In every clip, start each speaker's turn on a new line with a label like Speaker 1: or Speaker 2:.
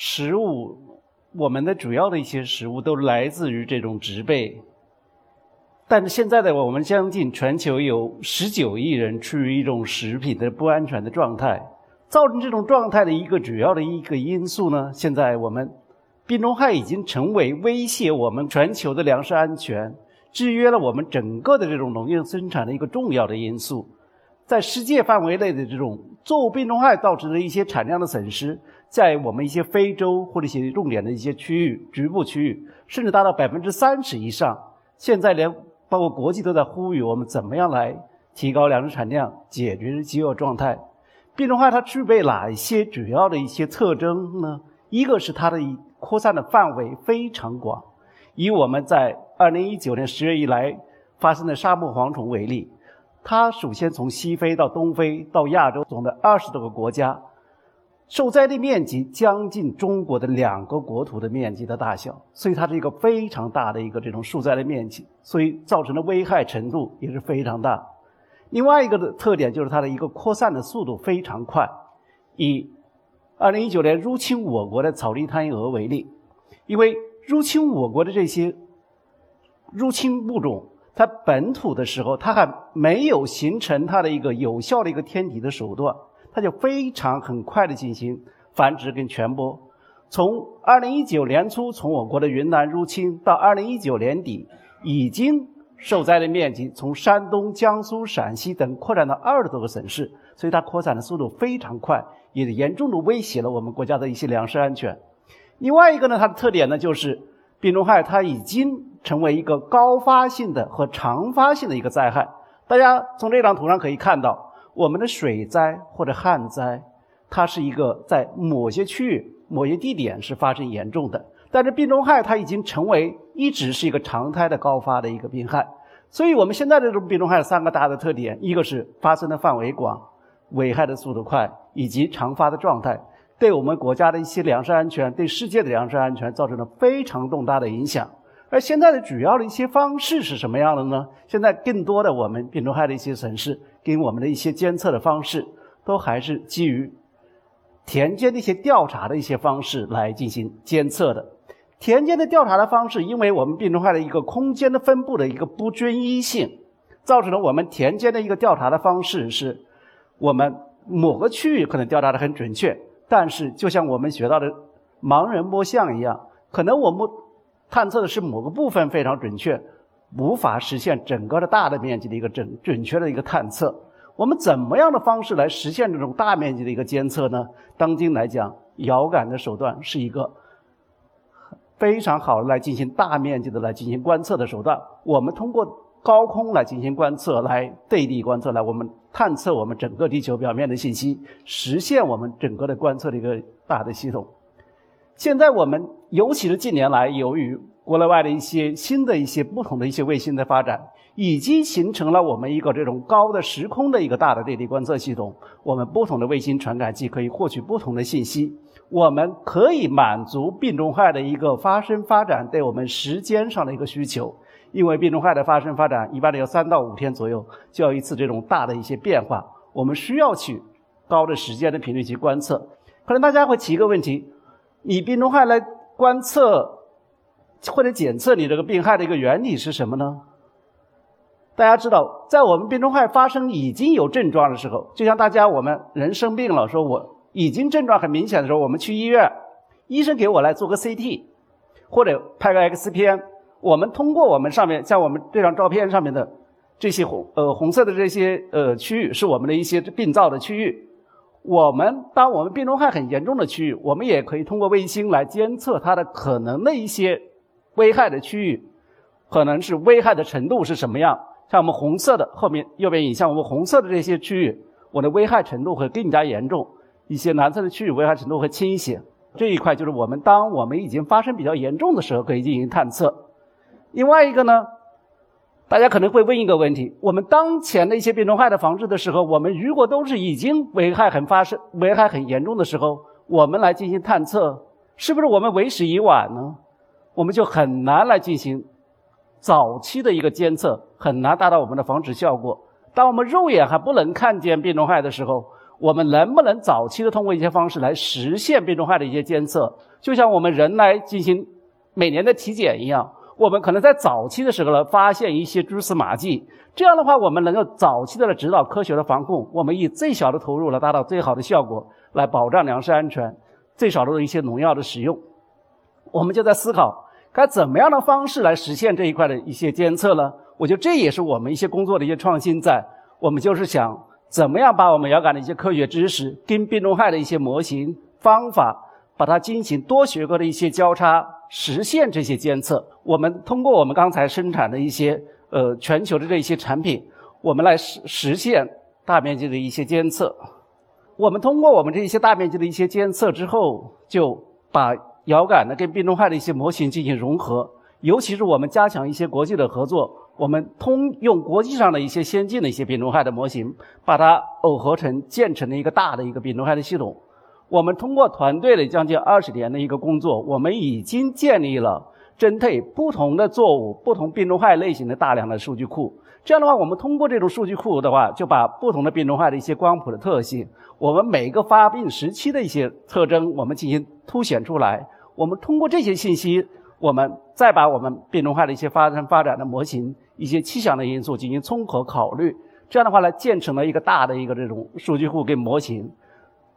Speaker 1: 食物，我们的主要的一些食物都来自于这种植被。但是现在的我们将近全球有十九亿人处于一种食品的不安全的状态，造成这种状态的一个主要的一个因素呢，现在我们病虫害已经成为威胁我们全球的粮食安全、制约了我们整个的这种农业生产的一个重要的因素。在世界范围内的这种作物病虫害造成的一些产量的损失。在我们一些非洲或者一些重点的一些区域、局部区域，甚至达到百分之三十以上。现在连包括国际都在呼吁我们怎么样来提高粮食产量、解决饥饿状态。病虫害它具备哪一些主要的一些特征呢？一个是它的扩散的范围非常广。以我们在二零一九年十月以来发生的沙漠蝗虫为例，它首先从西非到东非到亚洲，总的二十多个国家。受灾的面积将近中国的两个国土的面积的大小，所以它是一个非常大的一个这种受灾的面积，所以造成的危害程度也是非常大。另外一个的特点就是它的一个扩散的速度非常快。以2019年入侵我国的草地贪蛾为例，因为入侵我国的这些入侵物种，它本土的时候它还没有形成它的一个有效的一个天敌的手段。它就非常很快的进行繁殖跟传播。从二零一九年初从我国的云南入侵，到二零一九年底，已经受灾的面积从山东、江苏、陕西等扩展到二十多个省市，所以它扩散的速度非常快，也严重的威胁了我们国家的一些粮食安全。另外一个呢，它的特点呢就是病虫害它已经成为一个高发性的和常发性的一个灾害。大家从这张图上可以看到。我们的水灾或者旱灾，它是一个在某些区域、某些地点是发生严重的，但是病虫害它已经成为一直是一个常态的高发的一个病害。所以我们现在的这种病虫害三个大的特点，一个是发生的范围广、危害的速度快，以及常发的状态，对我们国家的一些粮食安全、对世界的粮食安全造成了非常重大的影响。而现在的主要的一些方式是什么样的呢？现在更多的我们病虫害的一些损失。跟我们的一些监测的方式，都还是基于田间的一些调查的一些方式来进行监测的。田间的调查的方式，因为我们病虫害的一个空间的分布的一个不均一性，造成了我们田间的一个调查的方式是，我们某个区域可能调查的很准确，但是就像我们学到的盲人摸象一样，可能我们探测的是某个部分非常准确。无法实现整个的大的面积的一个准准确的一个探测。我们怎么样的方式来实现这种大面积的一个监测呢？当今来讲，遥感的手段是一个非常好的来进行大面积的来进行观测的手段。我们通过高空来进行观测，来对地观测，来我们探测我们整个地球表面的信息，实现我们整个的观测的一个大的系统。现在我们尤其是近年来，由于国内外的一些新的一些不同的一些卫星的发展，已经形成了我们一个这种高的时空的一个大的对地观测系统。我们不同的卫星传感器可以获取不同的信息，我们可以满足病虫害的一个发生发展对我们时间上的一个需求。因为病虫害的发生发展一般的要三到五天左右就要一次这种大的一些变化，我们需要去高的时间的频率去观测。可能大家会提一个问题：以病虫害来观测。或者检测你这个病害的一个原理是什么呢？大家知道，在我们病虫害发生已经有症状的时候，就像大家我们人生病了，说我已经症状很明显的时候，我们去医院，医生给我来做个 CT，或者拍个 X 片，我们通过我们上面像我们这张照片上面的这些红呃红色的这些呃区域，是我们的一些病灶的区域。我们当我们病虫害很严重的区域，我们也可以通过卫星来监测它的可能的一些。危害的区域，可能是危害的程度是什么样？像我们红色的后面右边影像，我们红色的这些区域，我的危害程度会更加严重；一些蓝色的区域危害程度会轻一些。这一块就是我们当我们已经发生比较严重的时候可以进行探测。另外一个呢，大家可能会问一个问题：我们当前的一些病虫害的防治的时候，我们如果都是已经危害很发生、危害很严重的时候，我们来进行探测，是不是我们为时已晚呢？我们就很难来进行早期的一个监测，很难达到我们的防止效果。当我们肉眼还不能看见病虫害的时候，我们能不能早期的通过一些方式来实现病虫害的一些监测？就像我们人来进行每年的体检一样，我们可能在早期的时候呢发现一些蛛丝马迹，这样的话我们能够早期的来指导科学的防控，我们以最小的投入来达到最好的效果，来保障粮食安全，最少的一些农药的使用。我们就在思考该怎么样的方式来实现这一块的一些监测呢？我觉得这也是我们一些工作的一些创新，在我们就是想怎么样把我们遥感的一些科学知识跟病虫害的一些模型方法，把它进行多学科的一些交叉，实现这些监测。我们通过我们刚才生产的一些呃全球的这些产品，我们来实实现大面积的一些监测。我们通过我们这一些大面积的一些监测之后，就把遥感的跟病虫害的一些模型进行融合，尤其是我们加强一些国际的合作。我们通用国际上的一些先进的一些病虫害的模型，把它耦合成建成了一个大的一个病虫害的系统。我们通过团队的将近二十年的一个工作，我们已经建立了针对不同的作物、不同病虫害类型的大量的数据库。这样的话，我们通过这种数据库的话，就把不同的病虫害的一些光谱的特性，我们每个发病时期的一些特征，我们进行凸显出来。我们通过这些信息，我们再把我们病虫害的一些发生发展的模型。一些气象的因素进行综合考虑，这样的话呢，建成了一个大的一个这种数据库跟模型，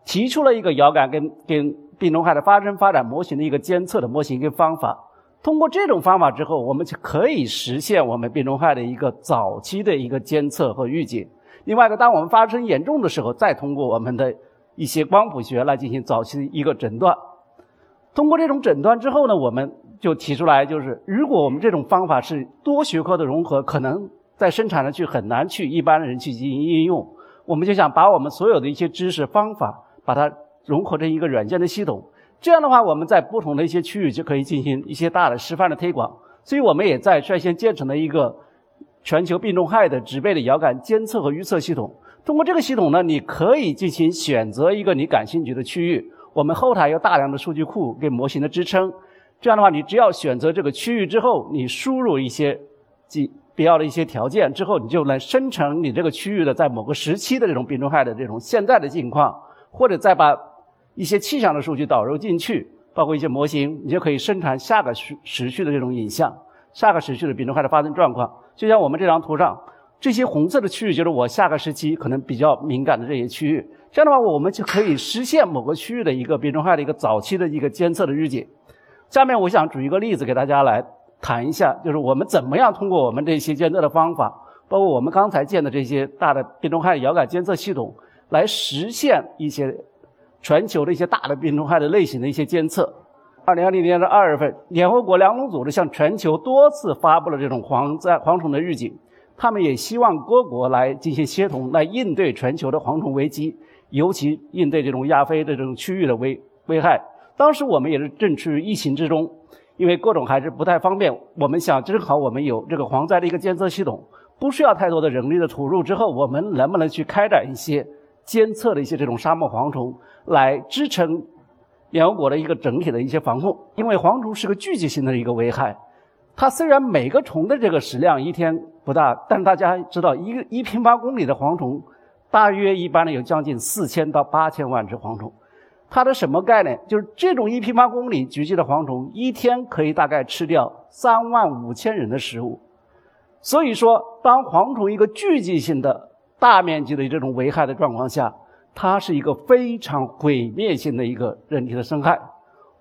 Speaker 1: 提出了一个遥感跟跟病虫害的发生发展模型的一个监测的模型跟方法。通过这种方法之后，我们就可以实现我们病虫害的一个早期的一个监测和预警。另外一个，当我们发生严重的时候，再通过我们的一些光谱学来进行早期的一个诊断。通过这种诊断之后呢，我们。就提出来，就是如果我们这种方法是多学科的融合，可能在生产上去很难去一般的人去进行应用。我们就想把我们所有的一些知识方法，把它融合成一个软件的系统。这样的话，我们在不同的一些区域就可以进行一些大的示范的推广。所以我们也在率先建成了一个全球病虫害的植被的遥感监测和预测系统。通过这个系统呢，你可以进行选择一个你感兴趣的区域。我们后台有大量的数据库给模型的支撑。这样的话，你只要选择这个区域之后，你输入一些必必要的一些条件之后，你就能生成你这个区域的在某个时期的这种病虫害的这种现在的境况，或者再把一些气象的数据导入进去，包括一些模型，你就可以生产下个时时序的这种影像，下个时序的病虫害的发生状况。就像我们这张图上，这些红色的区域就是我下个时期可能比较敏感的这些区域。这样的话，我们就可以实现某个区域的一个病虫害的一个早期的一个监测的预警。下面我想举一个例子给大家来谈一下，就是我们怎么样通过我们这些监测的方法，包括我们刚才建的这些大的病虫害遥感监测系统，来实现一些全球的一些大的病虫害的类型的一些监测。二零二零年的二月份，联合国粮农组织向全球多次发布了这种蝗灾蝗虫的预警，他们也希望各国来进行协同，来应对全球的蝗虫危机，尤其应对这种亚非的这种区域的危危害。当时我们也是正处于疫情之中，因为各种还是不太方便。我们想，正好我们有这个蝗灾的一个监测系统，不需要太多的人力的投入。之后，我们能不能去开展一些监测的一些这种沙漠蝗虫，来支撑联合国的一个整体的一些防控？因为蝗虫是个聚集性的一个危害，它虽然每个虫的这个食量一天不大，但大家知道，一个一平方公里的蝗虫，大约一般呢有将近四千到八千万只蝗虫。它的什么概念？就是这种一平方公里聚集的蝗虫，一天可以大概吃掉三万五千人的食物。所以说，当蝗虫一个聚集性的大面积的这种危害的状况下，它是一个非常毁灭性的一个人体的伤害。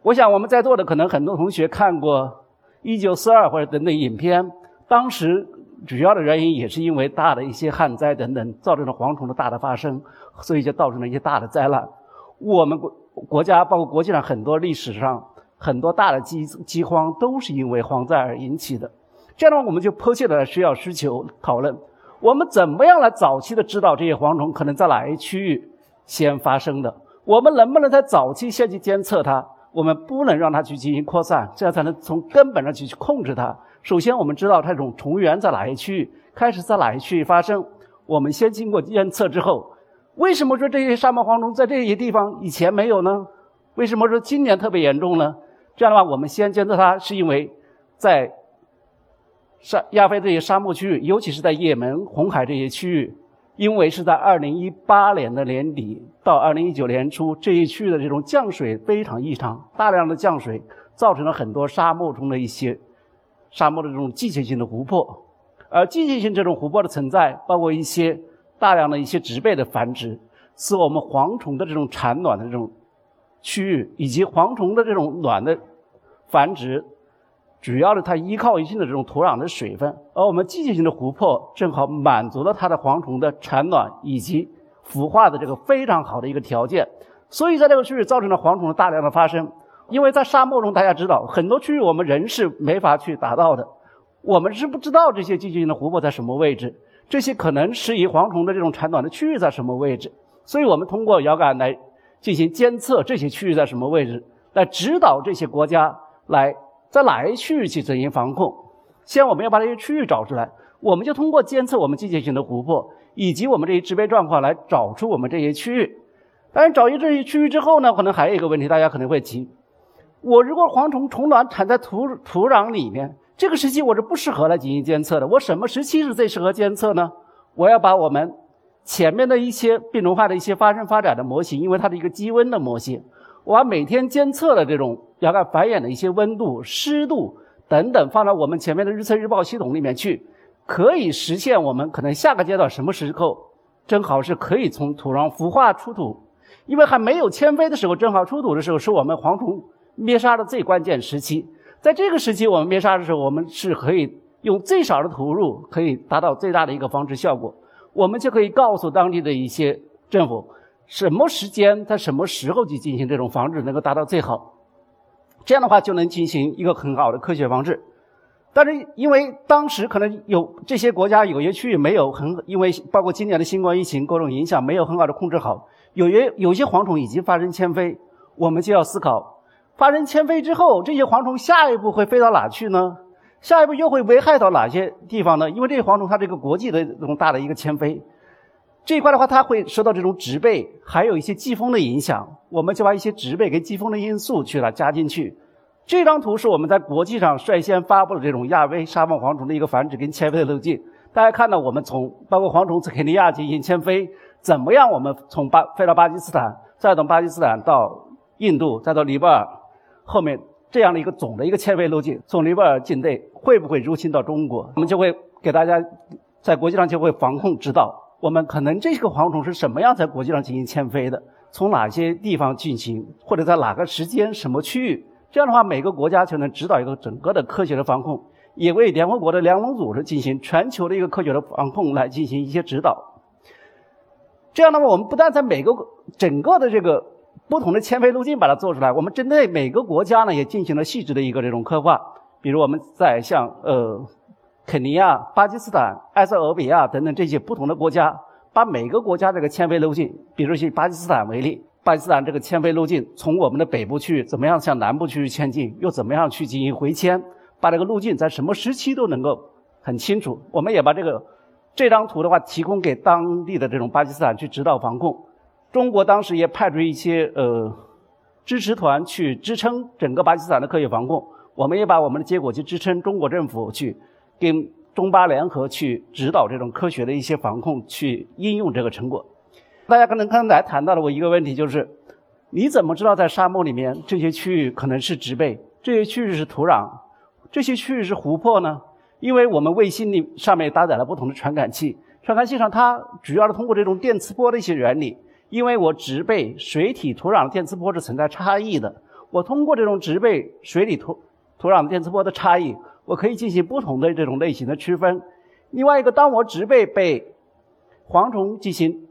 Speaker 1: 我想我们在座的可能很多同学看过《一九四二》或者等等影片，当时主要的原因也是因为大的一些旱灾等等造成了蝗虫的大的发生，所以就造成了一些大的灾难。我们国国家包括国际上很多历史上很多大的饥饥荒都是因为蝗灾而引起的。这样的话，我们就迫切的需要需求讨论，我们怎么样来早期的知道这些蝗虫可能在哪一区域先发生的？我们能不能在早期先去监测它？我们不能让它去进行扩散，这样才能从根本上去去控制它。首先，我们知道它这种虫源在哪一区域，开始在哪一区域发生。我们先经过监测之后，为什么说这些沙漠蝗虫在这些地方以前没有呢？为什么说今年特别严重呢？这样的话，我们先监测它，是因为在沙亚非这些沙漠区域，尤其是在也门、红海这些区域。因为是在二零一八年的年底到二零一九年初，这一区域的这种降水非常异常，大量的降水造成了很多沙漠中的一些沙漠的这种季节性的湖泊，而季节性这种湖泊的存在，包括一些大量的一些植被的繁殖，使我们蝗虫的这种产卵的这种区域以及蝗虫的这种卵的繁殖。主要的，它依靠一定的这种土壤的水分，而我们季节性的湖泊正好满足了它的蝗虫的产卵以及孵化的这个非常好的一个条件，所以在这个区域造成了蝗虫的大量的发生。因为在沙漠中，大家知道很多区域我们人是没法去达到的，我们是不知道这些季节性的湖泊在什么位置，这些可能适宜蝗虫的这种产卵的区域在什么位置，所以我们通过遥感来进行监测这些区域在什么位置，来指导这些国家来。在哪一区域去进行防控？先我们要把这些区域找出来，我们就通过监测我们季节性的湖泊以及我们这些植被状况来找出我们这些区域。但是，找出这些区域之后呢，可能还有一个问题，大家可能会提：我如果蝗虫虫卵产在土土壤里面，这个时期我是不适合来进行监测的。我什么时期是最适合监测呢？我要把我们前面的一些病虫害的一些发生发展的模型，因为它的一个积温的模型。我把每天监测的这种遥感繁衍的一些温度、湿度等等放到我们前面的日测日报系统里面去，可以实现我们可能下个阶段什么时候正好是可以从土壤孵化出土，因为还没有迁飞的时候，正好出土的时候是我们蝗虫灭杀的最关键时期。在这个时期我们灭杀的时候，我们是可以用最少的投入，可以达到最大的一个防治效果。我们就可以告诉当地的一些政府。什么时间在什么时候去进行这种防治能够达到最好？这样的话就能进行一个很好的科学防治。但是因为当时可能有这些国家有些区域没有很，因为包括今年的新冠疫情各种影响没有很好的控制好，有些有些蝗虫已经发生迁飞，我们就要思考，发生迁飞之后，这些蝗虫下一步会飞到哪去呢？下一步又会危害到哪些地方呢？因为这些蝗虫它这个国际的这种大的一个迁飞。这一块的话，它会受到这种植被，还有一些季风的影响。我们就把一些植被跟季风的因素去了加进去。这张图是我们在国际上率先发布了这种亚威沙漠蝗虫的一个繁殖跟迁飞的路径。大家看到，我们从包括蝗虫从肯尼亚进行迁飞，怎么样？我们从巴飞到巴基斯坦，再从巴基斯坦到印度，再到尼泊尔，后面这样的一个总的一个迁飞路径，从尼泊尔境内会不会入侵到中国？我们就会给大家在国际上就会防控指导。我们可能这个蝗虫是什么样在国际上进行迁飞的？从哪些地方进行，或者在哪个时间、什么区域？这样的话，每个国家就能指导一个整个的科学的防控，也为联合国的粮农组织进行全球的一个科学的防控来进行一些指导。这样的话，我们不但在每个整个的这个不同的迁飞路径把它做出来，我们针对每个国家呢也进行了细致的一个这种刻画。比如我们在像呃。肯尼亚、巴基斯坦、埃塞俄比亚等等这些不同的国家，把每个国家这个迁飞路径，比如以巴基斯坦为例，巴基斯坦这个迁飞路径从我们的北部去怎么样向南部区域迁进，又怎么样去进行回迁，把这个路径在什么时期都能够很清楚。我们也把这个这张图的话提供给当地的这种巴基斯坦去指导防控。中国当时也派出一些呃支持团去支撑整个巴基斯坦的科学防控。我们也把我们的结果去支撑中国政府去。跟中巴联合去指导这种科学的一些防控，去应用这个成果。大家可能刚才谈到了我一个问题，就是你怎么知道在沙漠里面这些区域可能是植被，这些区域是土壤，这些区域是湖泊呢？因为我们卫星里上面搭载了不同的传感器，传感器上它主要是通过这种电磁波的一些原理，因为我植被、水体、土壤的电磁波是存在差异的，我通过这种植被、水里土土壤电磁波的差异。我可以进行不同的这种类型的区分。另外一个，当我植被被蝗虫进行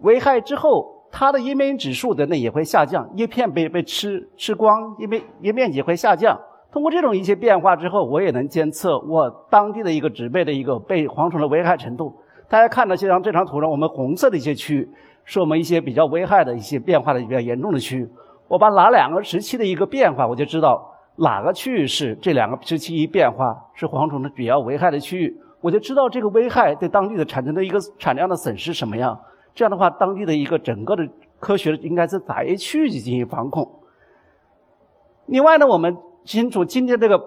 Speaker 1: 危害之后，它的叶面指数等等也会下降，叶片被被吃吃光，叶面叶面积会下降。通过这种一些变化之后，我也能监测我当地的一个植被的一个被蝗虫的危害程度。大家看到这张这张图上，我们红色的一些区域是我们一些比较危害的一些变化的比较严重的区域。我把哪两个时期的一个变化，我就知道哪个区域是这两个时期一变化是蝗虫的主要危害的区域，我就知道这个危害对当地的产生的一个产量的损失什么样。这样的话，当地的一个整个的科学应该是哪一区域去进行防控。另外呢，我们清楚今天这个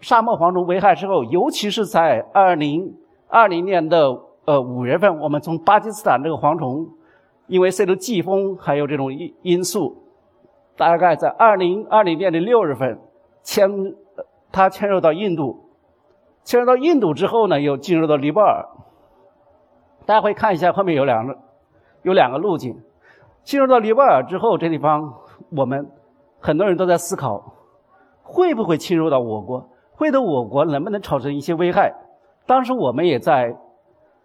Speaker 1: 沙漠蝗虫危害之后，尤其是在二零二零年的呃五月份，我们从巴基斯坦这个蝗虫，因为受到季风还有这种因因素。大概在二零二零年的六月份，迁它迁入到印度，迁入到印度之后呢，又进入到尼泊尔。大家会看一下后面有两个有两个路径。进入到尼泊尔之后，这地方我们很多人都在思考，会不会侵入到我国？会对我国能不能产生一些危害？当时我们也在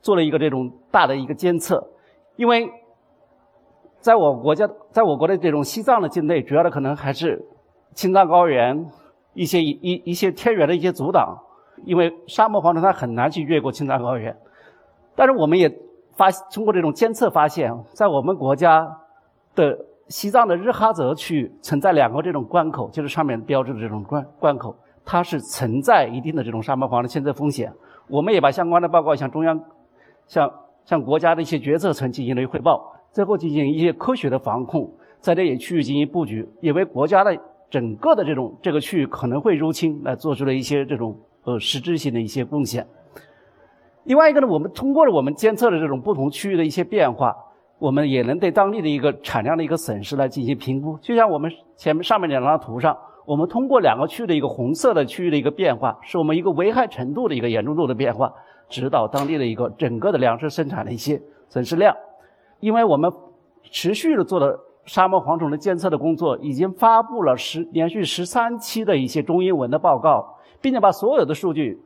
Speaker 1: 做了一个这种大的一个监测，因为。在我国家，在我国的这种西藏的境内，主要的可能还是青藏高原一些一一一些天然的一些阻挡，因为沙漠蝗虫它很难去越过青藏高原。但是我们也发通过这种监测发现，在我们国家的西藏的日喀则区存在两个这种关口，就是上面标志的这种关关口，它是存在一定的这种沙漠蝗虫潜在风险。我们也把相关的报告向中央、向向国家的一些决策层进行了一汇报。最后进行一些科学的防控，在这些区域进行布局，也为国家的整个的这种这个区域可能会入侵来做出了一些这种呃实质性的一些贡献。另外一个呢，我们通过了我们监测的这种不同区域的一些变化，我们也能对当地的一个产量的一个损失来进行评估。就像我们前面上面两张图上，我们通过两个区域的一个红色的区域的一个变化，是我们一个危害程度的一个严重度的变化，指导当地的一个整个的粮食生产的一些损失量。因为我们持续的做了沙漠蝗虫的监测的工作，已经发布了十连续十三期的一些中英文的报告，并且把所有的数据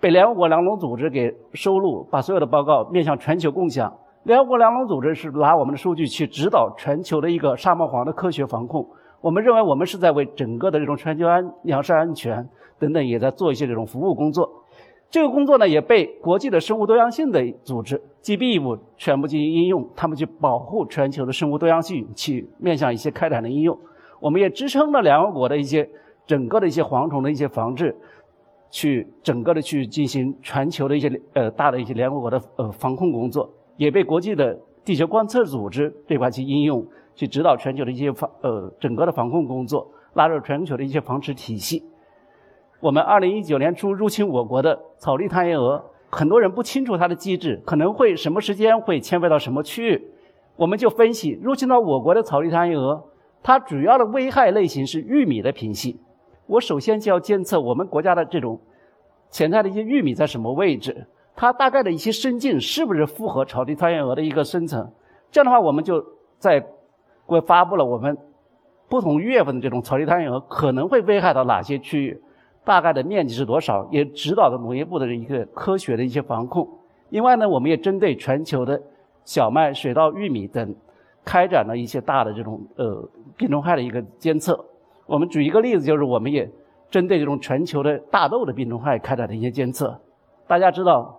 Speaker 1: 被联合国粮农组织给收录，把所有的报告面向全球共享。联合国粮农组织是拿我们的数据去指导全球的一个沙漠蝗的科学防控。我们认为我们是在为整个的这种全球安粮食安全等等也在做一些这种服务工作。这个工作呢，也被国际的生物多样性的组织 GBIF 全部进行应用，他们去保护全球的生物多样性，去面向一些开展的应用。我们也支撑了联合国的一些整个的一些蝗虫的一些防治，去整个的去进行全球的一些呃大的一些联合国的呃防控工作，也被国际的地球观测组织这块去应用，去指导全球的一些防呃整个的防控工作，纳入全球的一些防治体系。我们二零一九年初入侵我国的草地贪夜蛾，很多人不清楚它的机制，可能会什么时间会迁飞到什么区域，我们就分析入侵到我国的草地贪夜蛾，它主要的危害类型是玉米的品系。我首先就要监测我们国家的这种潜在的一些玉米在什么位置，它大概的一些生境是不是符合草地贪夜蛾的一个生成。这样的话，我们就在国发布了我们不同月份的这种草地贪夜蛾可能会危害到哪些区域。大概的面积是多少？也指导了农业部的一个科学的一些防控。另外呢，我们也针对全球的小麦、水稻、玉米等，开展了一些大的这种呃病虫害的一个监测。我们举一个例子，就是我们也针对这种全球的大豆的病虫害开展的一些监测。大家知道，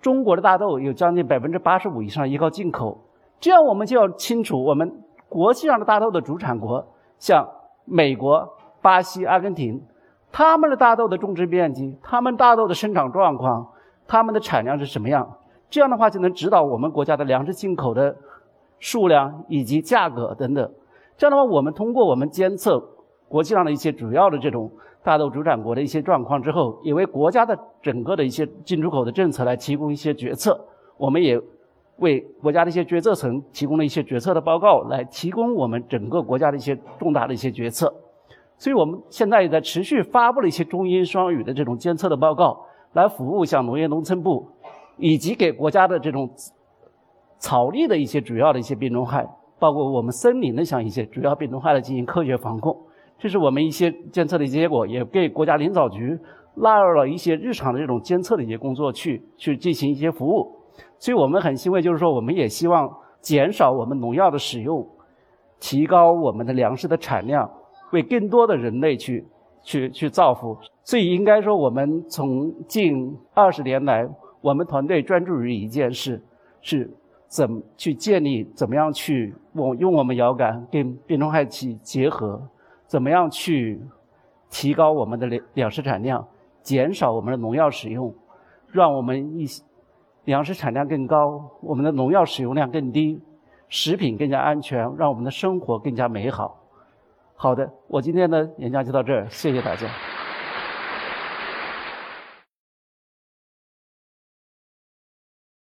Speaker 1: 中国的大豆有将近百分之八十五以上依靠进口，这样我们就要清楚，我们国际上的大豆的主产国，像美国、巴西、阿根廷。他们的大豆的种植面积，他们大豆的生长状况，他们的产量是什么样？这样的话就能指导我们国家的粮食进口的数量以及价格等等。这样的话，我们通过我们监测国际上的一些主要的这种大豆主产国的一些状况之后，也为国家的整个的一些进出口的政策来提供一些决策。我们也为国家的一些决策层提供了一些决策的报告，来提供我们整个国家的一些重大的一些决策。所以我们现在也在持续发布了一些中英双语的这种监测的报告，来服务像农业农村部，以及给国家的这种草地的一些主要的一些病虫害，包括我们森林的像一些主要病虫害的进行科学防控。这是我们一些监测的结果，也给国家林草局纳入了一些日常的这种监测的一些工作去去进行一些服务。所以我们很欣慰，就是说我们也希望减少我们农药的使用，提高我们的粮食的产量。为更多的人类去去去造福，所以应该说，我们从近二十年来，我们团队专注于一件事，是怎么去建立，怎么样去我用我们遥感跟病虫害去结合，怎么样去提高我们的粮粮食产量，减少我们的农药使用，让我们一粮食产量更高，我们的农药使用量更低，食品更加安全，让我们的生活更加美好。好的，我今天的演讲就到这儿，谢谢大家。